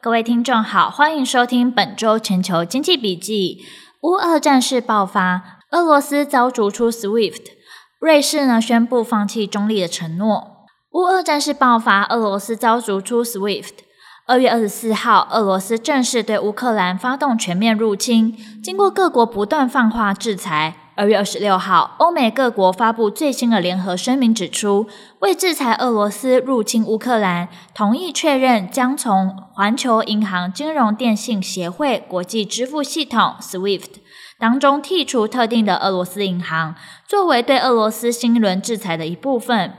各位听众好，欢迎收听本周全球经济笔记。乌俄战事爆发，俄罗斯遭逐出 SWIFT，瑞士呢宣布放弃中立的承诺。乌俄战事爆发，俄罗斯遭逐出 SWIFT。二月二十四号，俄罗斯正式对乌克兰发动全面入侵，经过各国不断放话制裁。二月二十六号，欧美各国发布最新的联合声明，指出为制裁俄罗斯入侵乌克兰，同意确认将从环球银行金融电信协会国际支付系统 SWIFT 当中剔除特定的俄罗斯银行，作为对俄罗斯新一轮制裁的一部分。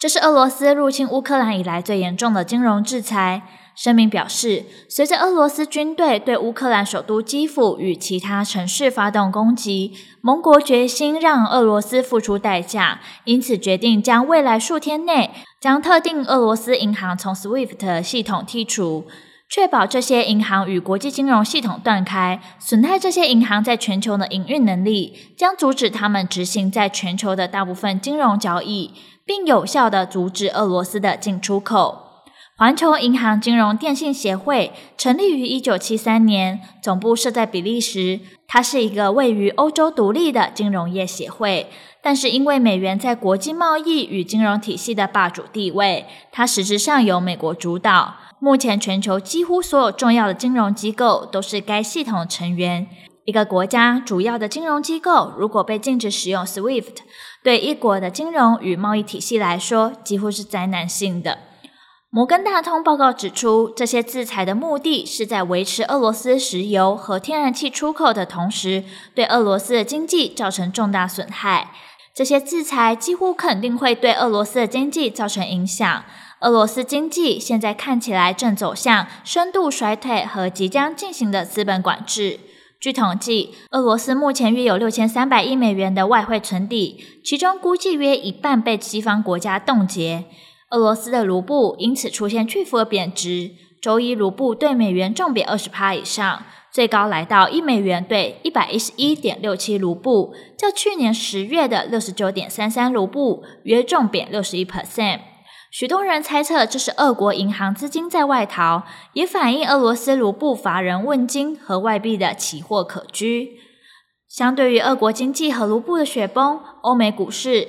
这是俄罗斯入侵乌克兰以来最严重的金融制裁。声明表示，随着俄罗斯军队对乌克兰首都基辅与其他城市发动攻击，盟国决心让俄罗斯付出代价，因此决定将未来数天内将特定俄罗斯银行从 SWIFT 系统剔除，确保这些银行与国际金融系统断开，损害这些银行在全球的营运能力，将阻止他们执行在全球的大部分金融交易，并有效地阻止俄罗斯的进出口。环球银行金融电信协会成立于一九七三年，总部设在比利时。它是一个位于欧洲独立的金融业协会，但是因为美元在国际贸易与金融体系的霸主地位，它实质上由美国主导。目前，全球几乎所有重要的金融机构都是该系统成员。一个国家主要的金融机构如果被禁止使用 SWIFT，对一国的金融与贸易体系来说，几乎是灾难性的。摩根大通报告指出，这些制裁的目的是在维持俄罗斯石油和天然气出口的同时，对俄罗斯的经济造成重大损害。这些制裁几乎肯定会对俄罗斯的经济造成影响。俄罗斯经济现在看起来正走向深度衰退和即将进行的资本管制。据统计，俄罗斯目前约有六千三百亿美元的外汇存底，其中估计约一半被西方国家冻结。俄罗斯的卢布因此出现巨幅的贬值，周一卢布对美元重贬二十趴以上，最高来到一美元兑一百一十一点六七卢布，较去年十月的六十九点三三卢布约重贬六十一 percent。许多人猜测这是俄国银行资金在外逃，也反映俄罗斯卢布乏人问津和外币的奇货可居。相对于俄国经济和卢布的雪崩，欧美股市。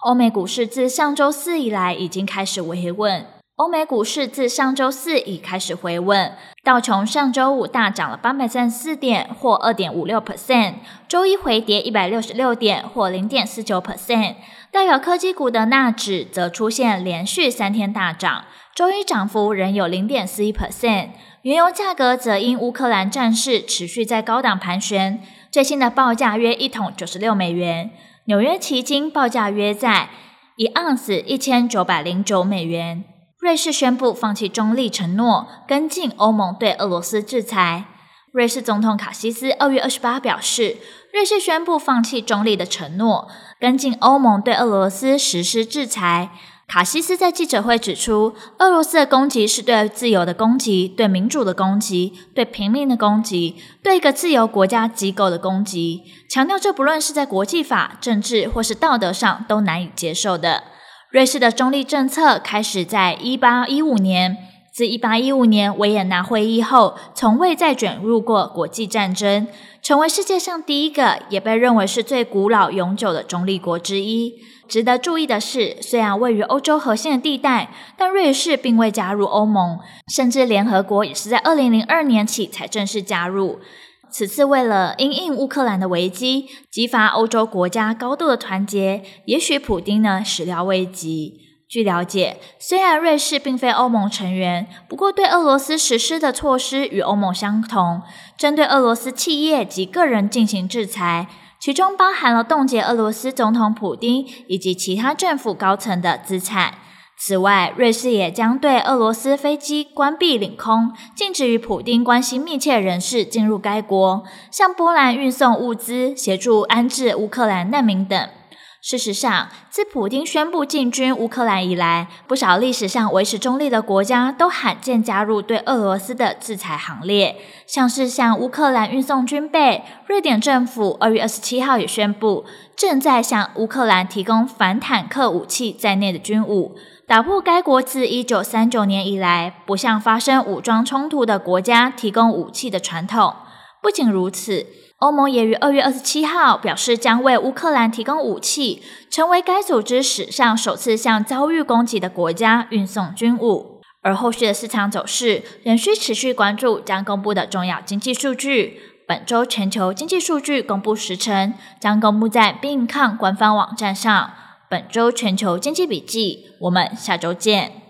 欧美股市自上周四以来已经开始回稳。欧美股市自上周四已开始回稳。道琼上周五大涨了八百三十四点，或二点五六 percent；周一回跌一百六十六点，或零点四九 percent。代表科技股的纳指则出现连续三天大涨，周一涨幅仍有零点四一 percent。原油价格则因乌克兰战事持续在高档盘旋，最新的报价约一桶九十六美元。纽约期金报价约在一盎司一千九百零九美元。瑞士宣布放弃中立承诺，跟进欧盟对俄罗斯制裁。瑞士总统卡西斯二月二十八表示，瑞士宣布放弃中立的承诺，跟进欧盟对俄罗斯实施制裁。卡西斯在记者会指出，俄罗斯的攻击是对自由的攻击，对民主的攻击，对平民的攻击，对一个自由国家机构的攻击。强调这不论是在国际法、政治或是道德上都难以接受的。瑞士的中立政策开始在一八一五年，自一八一五年维也纳会议后，从未再卷入过国际战争，成为世界上第一个，也被认为是最古老永久的中立国之一。值得注意的是，虽然位于欧洲核心的地带，但瑞士并未加入欧盟，甚至联合国也是在二零零二年起才正式加入。此次为了因应乌克兰的危机，激发欧洲国家高度的团结，也许普丁呢始料未及。据了解，虽然瑞士并非欧盟成员，不过对俄罗斯实施的措施与欧盟相同，针对俄罗斯企业及个人进行制裁。其中包含了冻结俄罗斯总统普丁以及其他政府高层的资产。此外，瑞士也将对俄罗斯飞机关闭领空，禁止与普丁关系密切人士进入该国，向波兰运送物资，协助安置乌克兰难民等。事实上，自普京宣布进军乌克兰以来，不少历史上维持中立的国家都罕见加入对俄罗斯的制裁行列，像是向乌克兰运送军备，瑞典政府二月二十七号也宣布，正在向乌克兰提供反坦克武器在内的军武，打破该国自一九三九年以来不向发生武装冲突的国家提供武器的传统。不仅如此，欧盟也于二月二十七号表示将为乌克兰提供武器，成为该组织史上首次向遭遇攻击的国家运送军武。而后续的市场走势仍需持续关注将公布的重要经济数据。本周全球经济数据公布时程将公布在 BING 看官方网站上。本周全球经济笔记，我们下周见。